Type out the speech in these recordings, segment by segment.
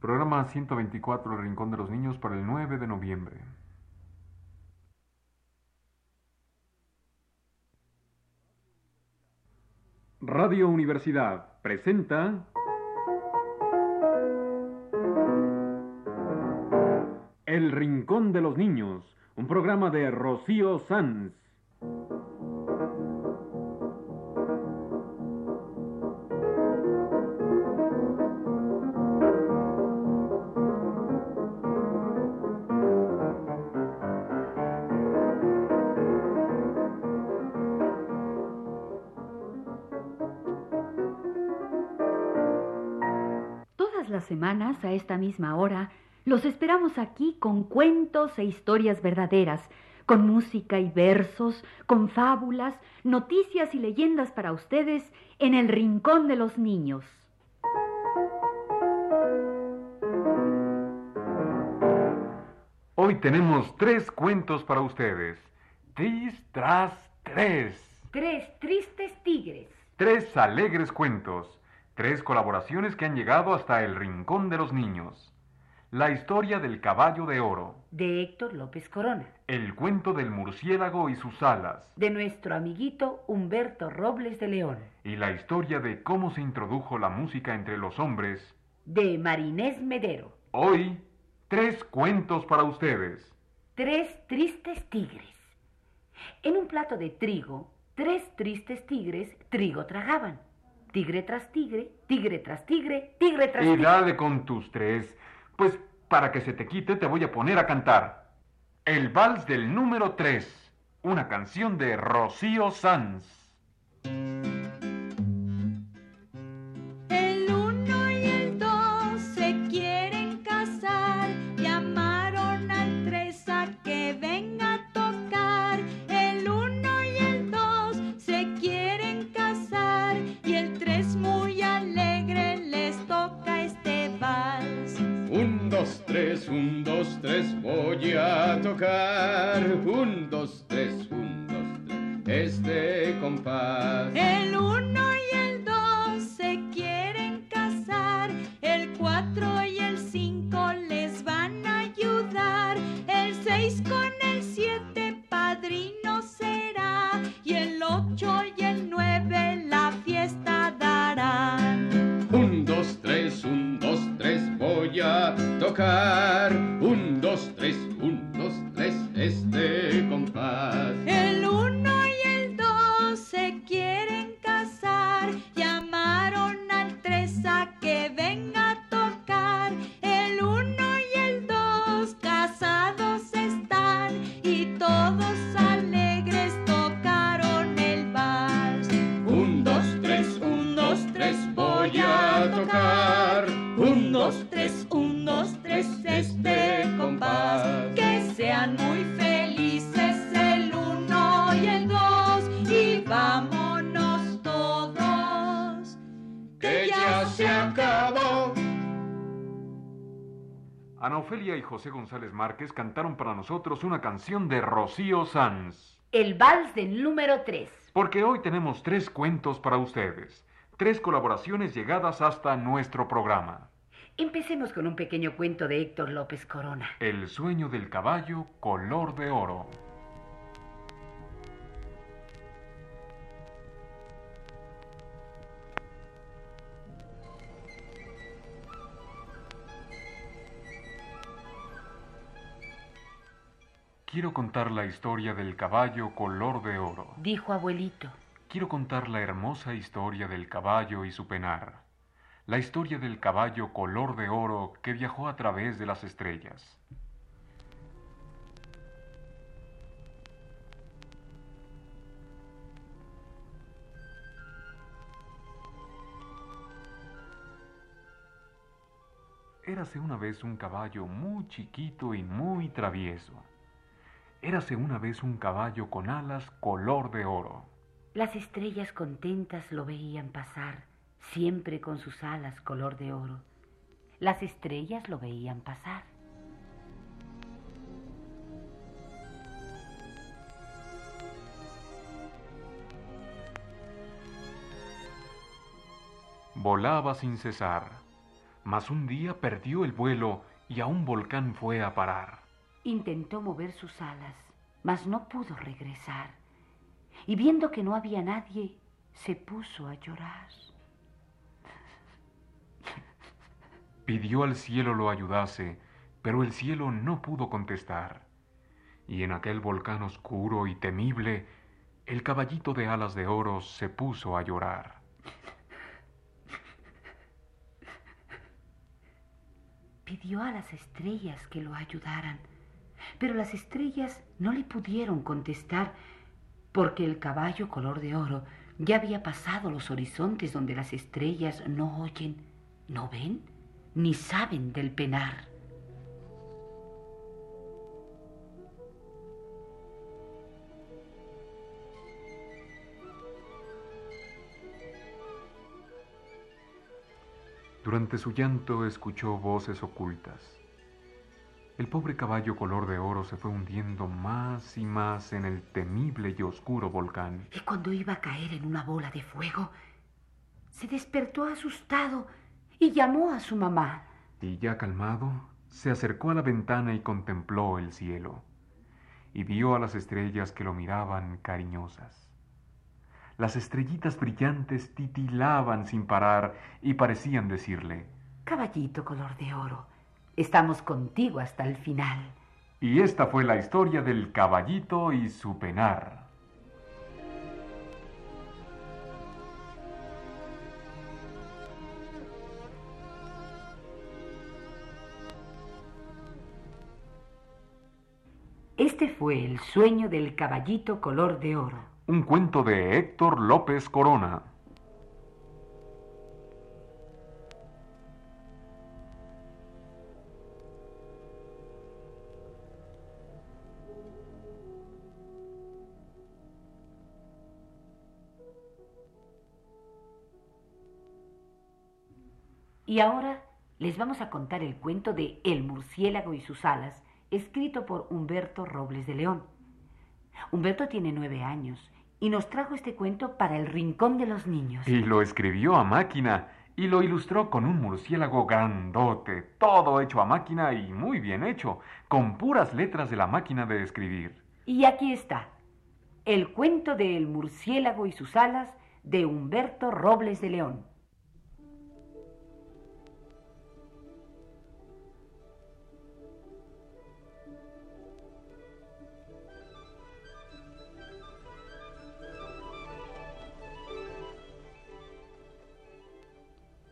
Programa 124 El Rincón de los Niños para el 9 de noviembre. Radio Universidad presenta El Rincón de los Niños, un programa de Rocío Sanz. Semanas, a esta misma hora, los esperamos aquí con cuentos e historias verdaderas, con música y versos, con fábulas, noticias y leyendas para ustedes en el Rincón de los Niños. Hoy tenemos tres cuentos para ustedes. Tris tras tres. Tres tristes tigres. Tres alegres cuentos. Tres colaboraciones que han llegado hasta el Rincón de los Niños. La historia del caballo de oro. De Héctor López Corona. El cuento del murciélago y sus alas. De nuestro amiguito Humberto Robles de León. Y la historia de cómo se introdujo la música entre los hombres. De Marinés Medero. Hoy, tres cuentos para ustedes. Tres tristes tigres. En un plato de trigo, tres tristes tigres trigo tragaban. Tigre tras tigre, tigre tras tigre, tigre tras Y tigre. dale con tus tres. Pues para que se te quite te voy a poner a cantar. El vals del número 3. Una canción de Rocío Sanz. Tocar. Un, dos, tres, un, dos, tres, este compás. El uno y el dos se quieren casar, el cuatro y el cinco les van a ayudar, el seis con el siete padrino será, y el ocho y el nueve la fiesta darán. Un, dos, tres, un, dos, tres, voy a tocar. Ana Ofelia y José González Márquez cantaron para nosotros una canción de Rocío Sanz. El vals del número 3. Porque hoy tenemos tres cuentos para ustedes. Tres colaboraciones llegadas hasta nuestro programa. Empecemos con un pequeño cuento de Héctor López Corona. El sueño del caballo color de oro. Quiero contar la historia del caballo color de oro. Dijo abuelito. Quiero contar la hermosa historia del caballo y su penar. La historia del caballo color de oro que viajó a través de las estrellas. Érase una vez un caballo muy chiquito y muy travieso. Érase una vez un caballo con alas color de oro. Las estrellas contentas lo veían pasar, siempre con sus alas color de oro. Las estrellas lo veían pasar. Volaba sin cesar. Mas un día perdió el vuelo y a un volcán fue a parar. Intentó mover sus alas, mas no pudo regresar. Y viendo que no había nadie, se puso a llorar. Pidió al cielo lo ayudase, pero el cielo no pudo contestar. Y en aquel volcán oscuro y temible, el caballito de alas de oro se puso a llorar. Pidió a las estrellas que lo ayudaran, pero las estrellas no le pudieron contestar porque el caballo color de oro ya había pasado los horizontes donde las estrellas no oyen, no ven, ni saben del penar. Durante su llanto escuchó voces ocultas. El pobre caballo color de oro se fue hundiendo más y más en el temible y oscuro volcán. Y cuando iba a caer en una bola de fuego, se despertó asustado y llamó a su mamá. Y ya calmado, se acercó a la ventana y contempló el cielo. Y vio a las estrellas que lo miraban cariñosas. Las estrellitas brillantes titilaban sin parar y parecían decirle, Caballito color de oro, estamos contigo hasta el final. Y esta fue la historia del caballito y su penar. Este fue el sueño del caballito color de oro. Un cuento de Héctor López Corona. Y ahora les vamos a contar el cuento de El murciélago y sus alas, escrito por Humberto Robles de León. Humberto tiene nueve años y nos trajo este cuento para el Rincón de los Niños. Y lo escribió a máquina y lo ilustró con un murciélago grandote, todo hecho a máquina y muy bien hecho, con puras letras de la máquina de escribir. Y aquí está, el cuento de El murciélago y sus alas de Humberto Robles de León.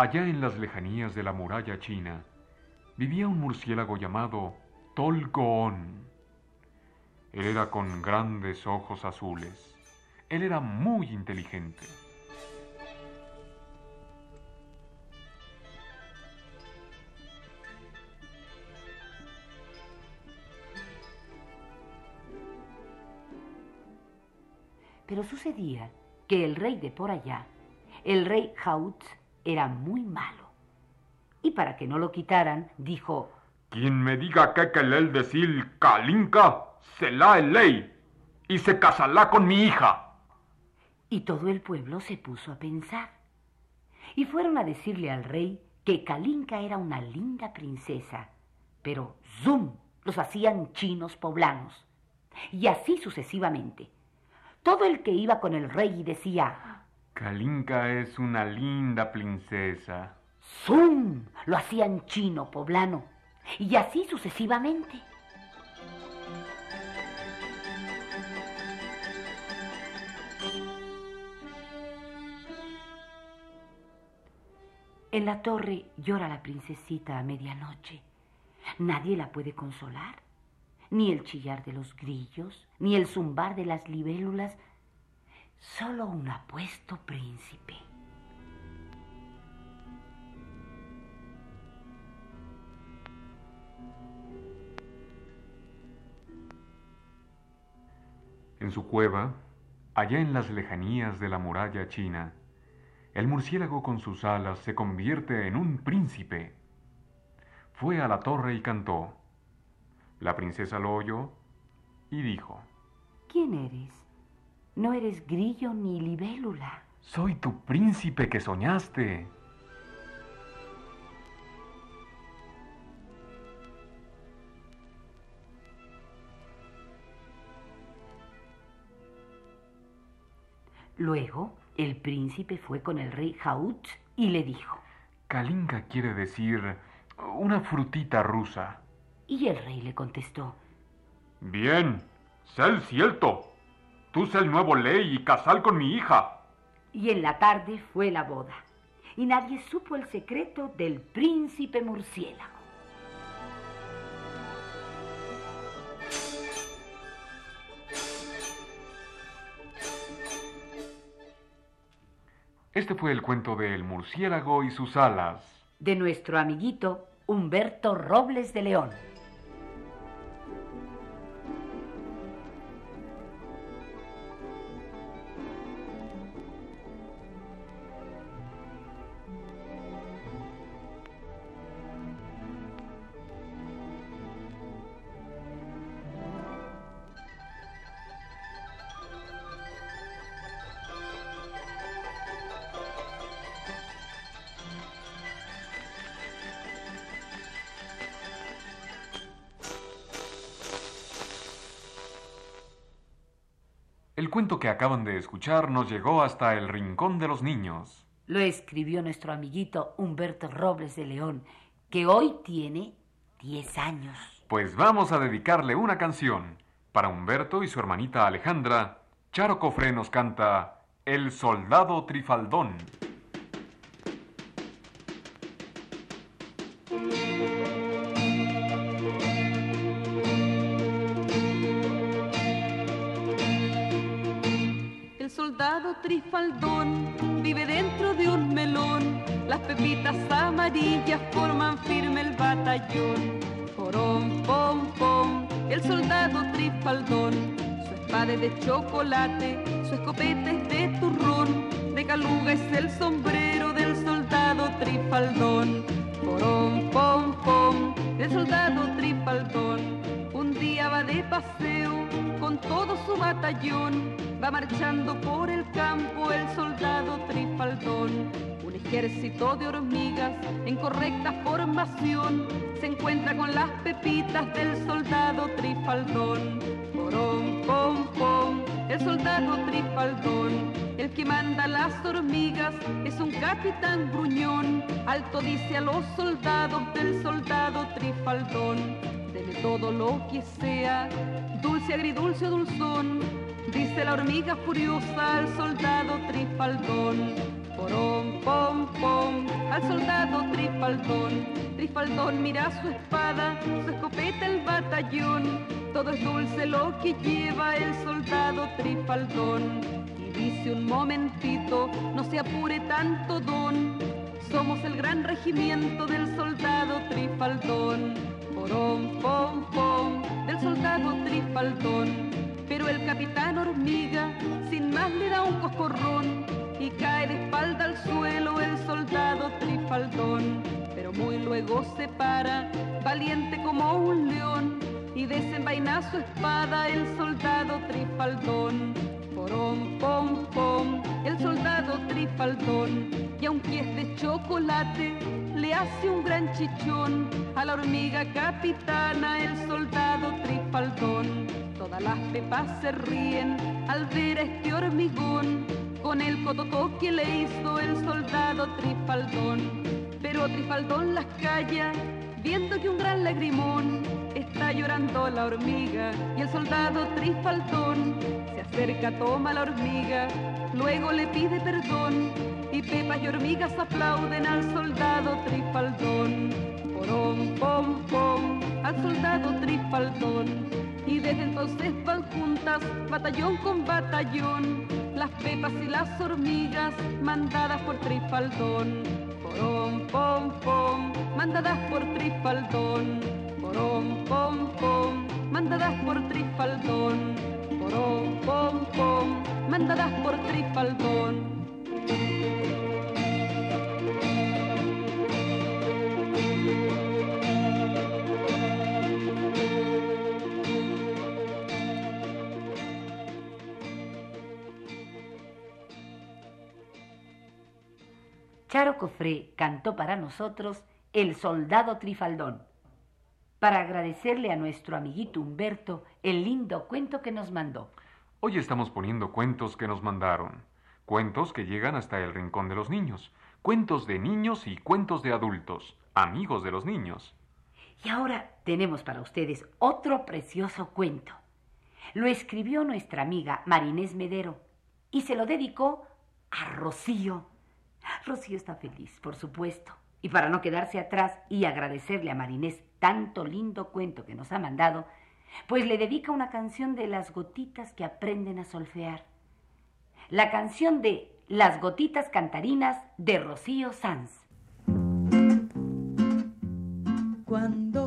Allá en las lejanías de la muralla china vivía un murciélago llamado Tolgoon. Él era con grandes ojos azules. Él era muy inteligente. Pero sucedía que el rey de por allá, el rey Haut, era muy malo. Y para que no lo quitaran, dijo, Quien me diga que el decir Kalinka, se la el ley y se casará con mi hija. Y todo el pueblo se puso a pensar. Y fueron a decirle al rey que Kalinka era una linda princesa, pero ¡zum! los hacían chinos poblanos. Y así sucesivamente. Todo el que iba con el rey y decía, Kalinka es una linda princesa. ¡zum! lo hacían chino poblano. Y así sucesivamente. En la torre llora la princesita a medianoche. Nadie la puede consolar. Ni el chillar de los grillos, ni el zumbar de las libélulas. Solo un apuesto príncipe. En su cueva, allá en las lejanías de la muralla china, el murciélago con sus alas se convierte en un príncipe. Fue a la torre y cantó. La princesa lo oyó y dijo, ¿Quién eres? No eres grillo ni libélula. Soy tu príncipe que soñaste. Luego, el príncipe fue con el rey Jaut y le dijo: Kalinka quiere decir una frutita rusa. Y el rey le contestó: Bien, sé cierto. Tú sé el nuevo ley y casal con mi hija. Y en la tarde fue la boda. Y nadie supo el secreto del príncipe murciélago. Este fue el cuento del murciélago y sus alas. De nuestro amiguito Humberto Robles de León. El cuento que acaban de escuchar nos llegó hasta el rincón de los niños. Lo escribió nuestro amiguito Humberto Robles de León, que hoy tiene 10 años. Pues vamos a dedicarle una canción. Para Humberto y su hermanita Alejandra, Charo Cofré nos canta El Soldado Trifaldón. Su escopeta es de turrón. De caluga es el sombrero del soldado trifaldón. Porón, pom, pom, el soldado trifaldón. Un día va de paseo con todo su batallón. Va marchando por el campo el soldado trifaldón. Un ejército de hormigas en correcta formación se encuentra con las pepitas del soldado trifaldón. Porón, pom, pom, el soldado trifaldón. El que manda las hormigas es un capitán gruñón. Alto dice a los soldados del soldado trifaldón. Deme todo lo que sea, dulce, agridulce o dulzón. Dice la hormiga furiosa al soldado trifaldón. Porón, pom, pom, al soldado trifaldón. Trifaldón mira su espada, su escopeta el batallón. Todo es dulce lo que lleva el soldado trifaldón. Y dice un momentito, no se apure tanto don. Somos el gran regimiento del soldado trifaldón. Porón, pom, pom, del soldado trifaldón. Pero el capitán hormiga sin más le da un coscorrón y cae de espalda al suelo el soldado trifaldón. Pero muy luego se para, valiente como un león, y desenvaina su espada el soldado trifaldón. Porón, pom, pom, el soldado trifaldón, y aunque es de chocolate, le hace un gran chichón a la hormiga capitana el soldado trifaldón. Todas las pepas se ríen al ver a este hormigón con el cotoco que le hizo el soldado Trifaldón. Pero Trifaldón las calla, viendo que un gran lagrimón está llorando la hormiga y el soldado Trifaldón se acerca, toma la hormiga, luego le pide perdón y pepas y hormigas aplauden al soldado Trifaldón. Porón, pom, pom, al soldado Trifaldón y desde entonces van juntas, batallón con batallón, las pepas y las hormigas mandadas por Trifaldón. Porón, pom, pom, mandadas por Trifaldón. Porón, pom, pom, mandadas por Trifaldón. Porón, pom, pom, mandadas por Trifaldón. Charo Cofré cantó para nosotros El Soldado Trifaldón, para agradecerle a nuestro amiguito Humberto el lindo cuento que nos mandó. Hoy estamos poniendo cuentos que nos mandaron. Cuentos que llegan hasta el rincón de los niños. Cuentos de niños y cuentos de adultos, amigos de los niños. Y ahora tenemos para ustedes otro precioso cuento. Lo escribió nuestra amiga Marinés Medero y se lo dedicó a Rocío. Rocío está feliz, por supuesto. Y para no quedarse atrás y agradecerle a Marinés tanto lindo cuento que nos ha mandado, pues le dedica una canción de las gotitas que aprenden a solfear. La canción de Las gotitas cantarinas de Rocío Sanz. Cuando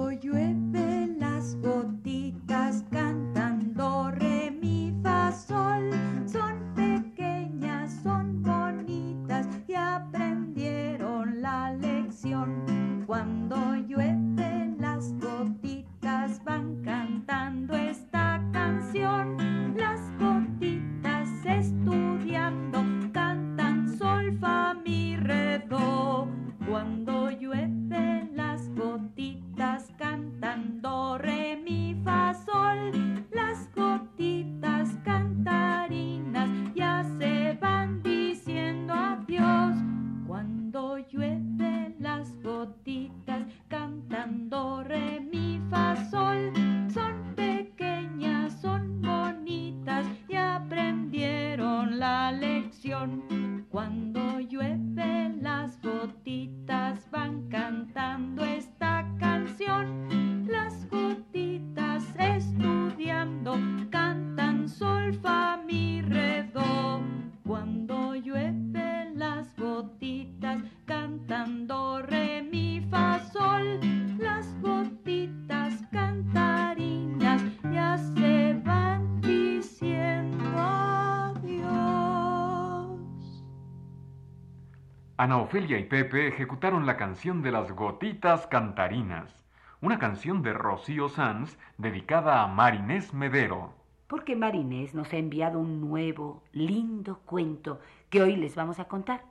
Ana Ofelia y Pepe ejecutaron la canción de las gotitas cantarinas, una canción de Rocío Sanz dedicada a Marinés Medero. Porque Marinés nos ha enviado un nuevo, lindo cuento que hoy les vamos a contar.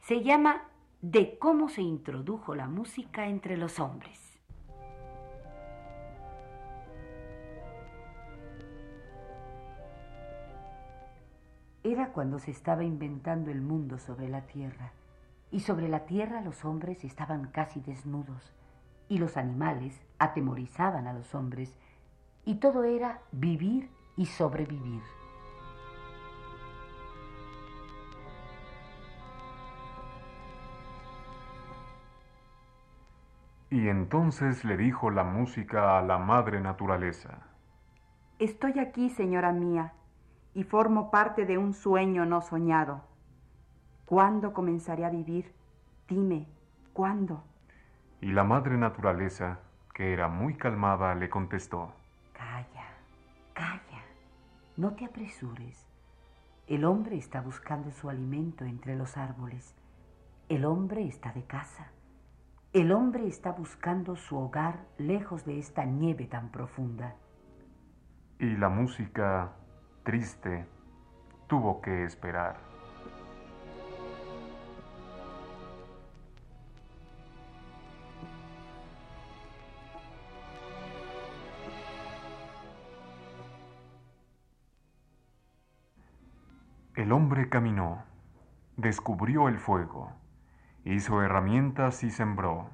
Se llama De cómo se introdujo la música entre los hombres. Era cuando se estaba inventando el mundo sobre la tierra, y sobre la tierra los hombres estaban casi desnudos, y los animales atemorizaban a los hombres, y todo era vivir y sobrevivir. Y entonces le dijo la música a la madre naturaleza. Estoy aquí, señora mía, y formo parte de un sueño no soñado. ¿Cuándo comenzaré a vivir? Dime, ¿cuándo? Y la madre naturaleza, que era muy calmada, le contestó. Calla, calla, no te apresures. El hombre está buscando su alimento entre los árboles. El hombre está de caza. El hombre está buscando su hogar lejos de esta nieve tan profunda. Y la música, triste, tuvo que esperar. El hombre caminó, descubrió el fuego, hizo herramientas y sembró.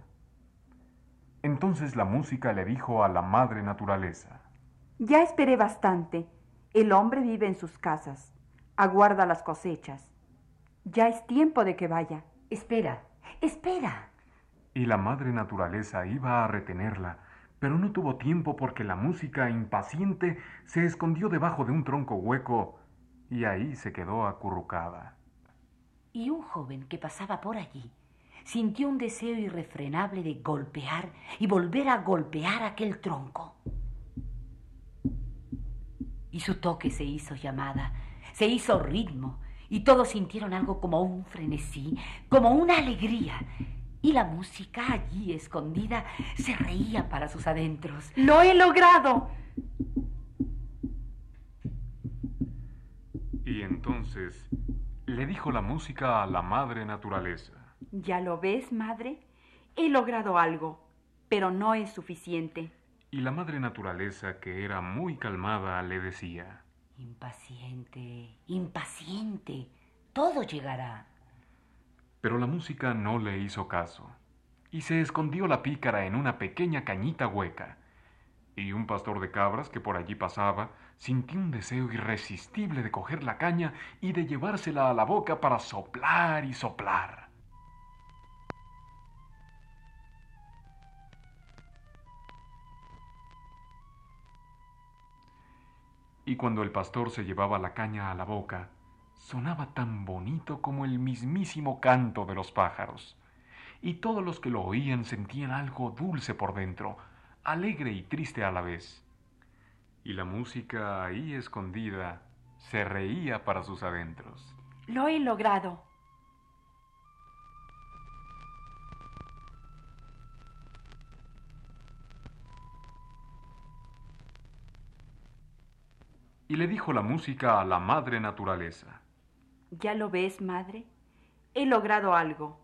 Entonces la música le dijo a la madre naturaleza. Ya esperé bastante. El hombre vive en sus casas, aguarda las cosechas. Ya es tiempo de que vaya. Espera, espera. Y la madre naturaleza iba a retenerla, pero no tuvo tiempo porque la música, impaciente, se escondió debajo de un tronco hueco y ahí se quedó acurrucada. Y un joven que pasaba por allí sintió un deseo irrefrenable de golpear y volver a golpear aquel tronco. Y su toque se hizo llamada, se hizo ritmo, y todos sintieron algo como un frenesí, como una alegría. Y la música allí escondida se reía para sus adentros. ¡Lo he logrado! Y entonces le dijo la música a la madre naturaleza. ¿Ya lo ves, madre? He logrado algo, pero no es suficiente. Y la madre naturaleza, que era muy calmada, le decía. Impaciente, impaciente. todo llegará. Pero la música no le hizo caso, y se escondió la pícara en una pequeña cañita hueca. Y un pastor de cabras que por allí pasaba sintió un deseo irresistible de coger la caña y de llevársela a la boca para soplar y soplar. Y cuando el pastor se llevaba la caña a la boca, sonaba tan bonito como el mismísimo canto de los pájaros. Y todos los que lo oían sentían algo dulce por dentro, alegre y triste a la vez. Y la música ahí escondida se reía para sus adentros. Lo he logrado. Y le dijo la música a la madre naturaleza. ¿Ya lo ves, madre? He logrado algo,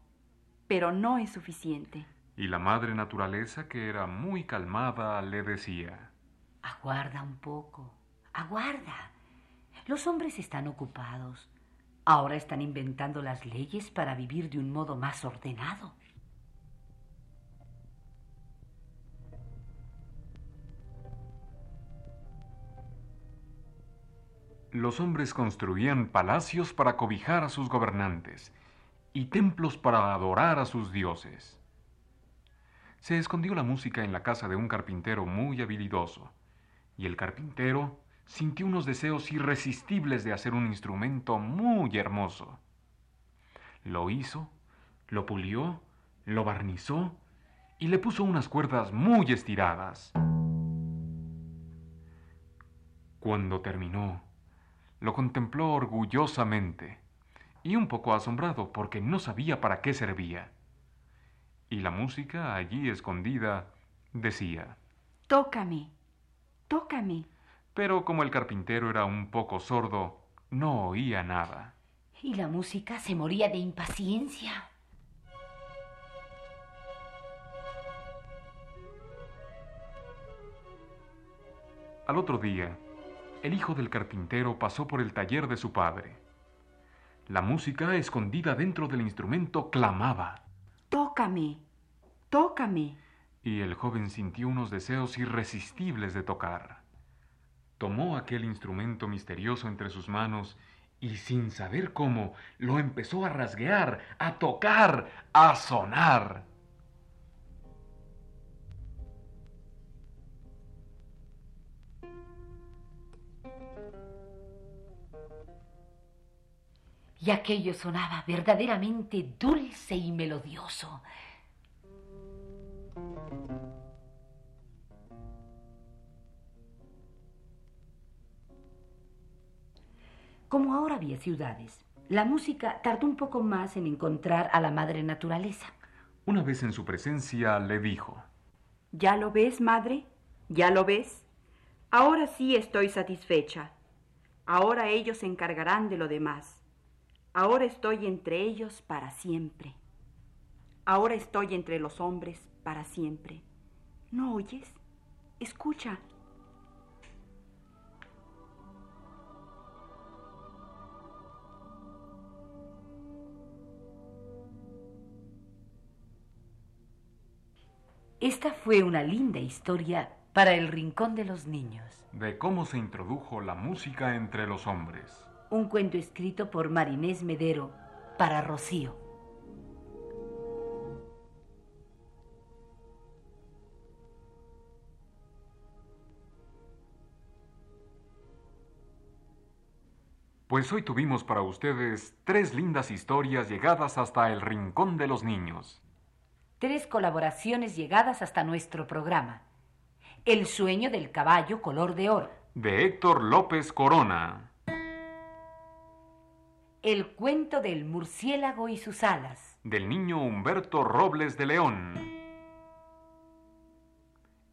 pero no es suficiente. Y la madre naturaleza, que era muy calmada, le decía, Aguarda un poco, aguarda. Los hombres están ocupados. Ahora están inventando las leyes para vivir de un modo más ordenado. Los hombres construían palacios para cobijar a sus gobernantes y templos para adorar a sus dioses. Se escondió la música en la casa de un carpintero muy habilidoso, y el carpintero sintió unos deseos irresistibles de hacer un instrumento muy hermoso. Lo hizo, lo pulió, lo barnizó y le puso unas cuerdas muy estiradas. Cuando terminó, lo contempló orgullosamente y un poco asombrado porque no sabía para qué servía. Y la música allí escondida decía, Tócame, tócame. pero como el carpintero era un poco sordo, no oía nada. Y la música se moría de impaciencia. Al otro día, el hijo del carpintero pasó por el taller de su padre. La música, escondida dentro del instrumento, clamaba, Tócame, tócame. y el joven sintió unos deseos irresistibles de tocar. Tomó aquel instrumento misterioso entre sus manos y sin saber cómo, lo empezó a rasguear, a tocar, a sonar. Y aquello sonaba verdaderamente dulce y melodioso. Como ahora había ciudades, la música tardó un poco más en encontrar a la madre naturaleza. Una vez en su presencia le dijo, ¿Ya lo ves, madre? ¿Ya lo ves? Ahora sí estoy satisfecha. Ahora ellos se encargarán de lo demás. Ahora estoy entre ellos para siempre. Ahora estoy entre los hombres para siempre. ¿No oyes? Escucha. Esta fue una linda historia para el Rincón de los Niños. de cómo se introdujo la música entre los hombres. Un cuento escrito por Marinés Medero para Rocío. Pues hoy tuvimos para ustedes tres lindas historias llegadas hasta el Rincón de los Niños. Tres colaboraciones llegadas hasta nuestro programa. El sueño del caballo color de oro. De Héctor López Corona. El cuento del murciélago y sus alas. Del niño Humberto Robles de León.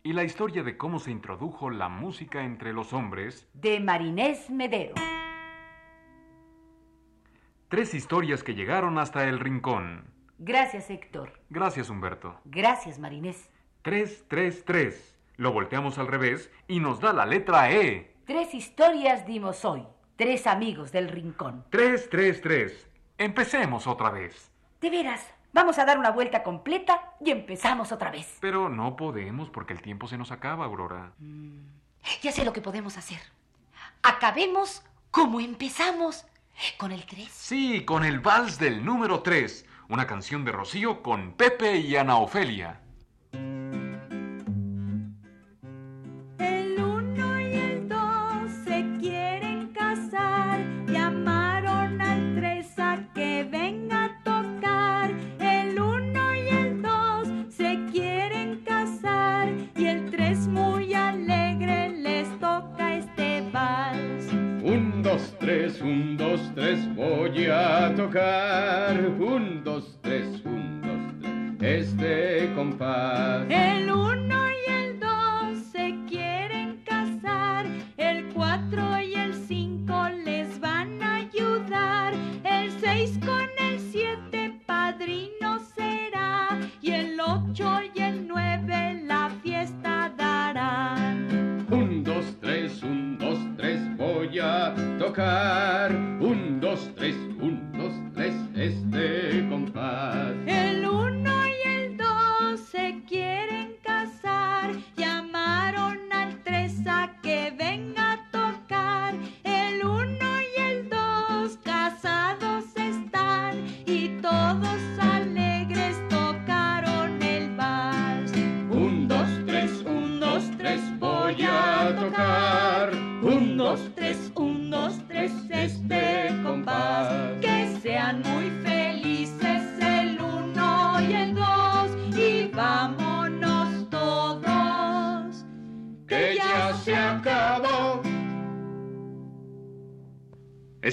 Y la historia de cómo se introdujo la música entre los hombres. De Marinés Medero. Tres historias que llegaron hasta el Rincón. Gracias, Héctor. Gracias, Humberto. Gracias, Marinés. 3, 3, 3. Lo volteamos al revés y nos da la letra E. Tres historias dimos hoy. Tres amigos del rincón. 3, 3, 3. Empecemos otra vez. De veras, vamos a dar una vuelta completa y empezamos otra vez. Pero no podemos porque el tiempo se nos acaba, Aurora. Ya sé lo que podemos hacer. Acabemos como empezamos, con el 3. Sí, con el vals del número 3, una canción de Rocío con Pepe y Ana Ofelia.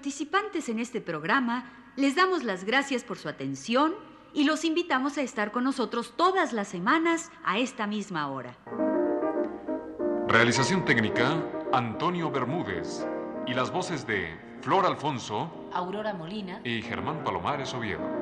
Participantes en este programa les damos las gracias por su atención y los invitamos a estar con nosotros todas las semanas a esta misma hora. Realización técnica, Antonio Bermúdez. Y las voces de Flor Alfonso Aurora Molina. y Germán Palomares Oviedo.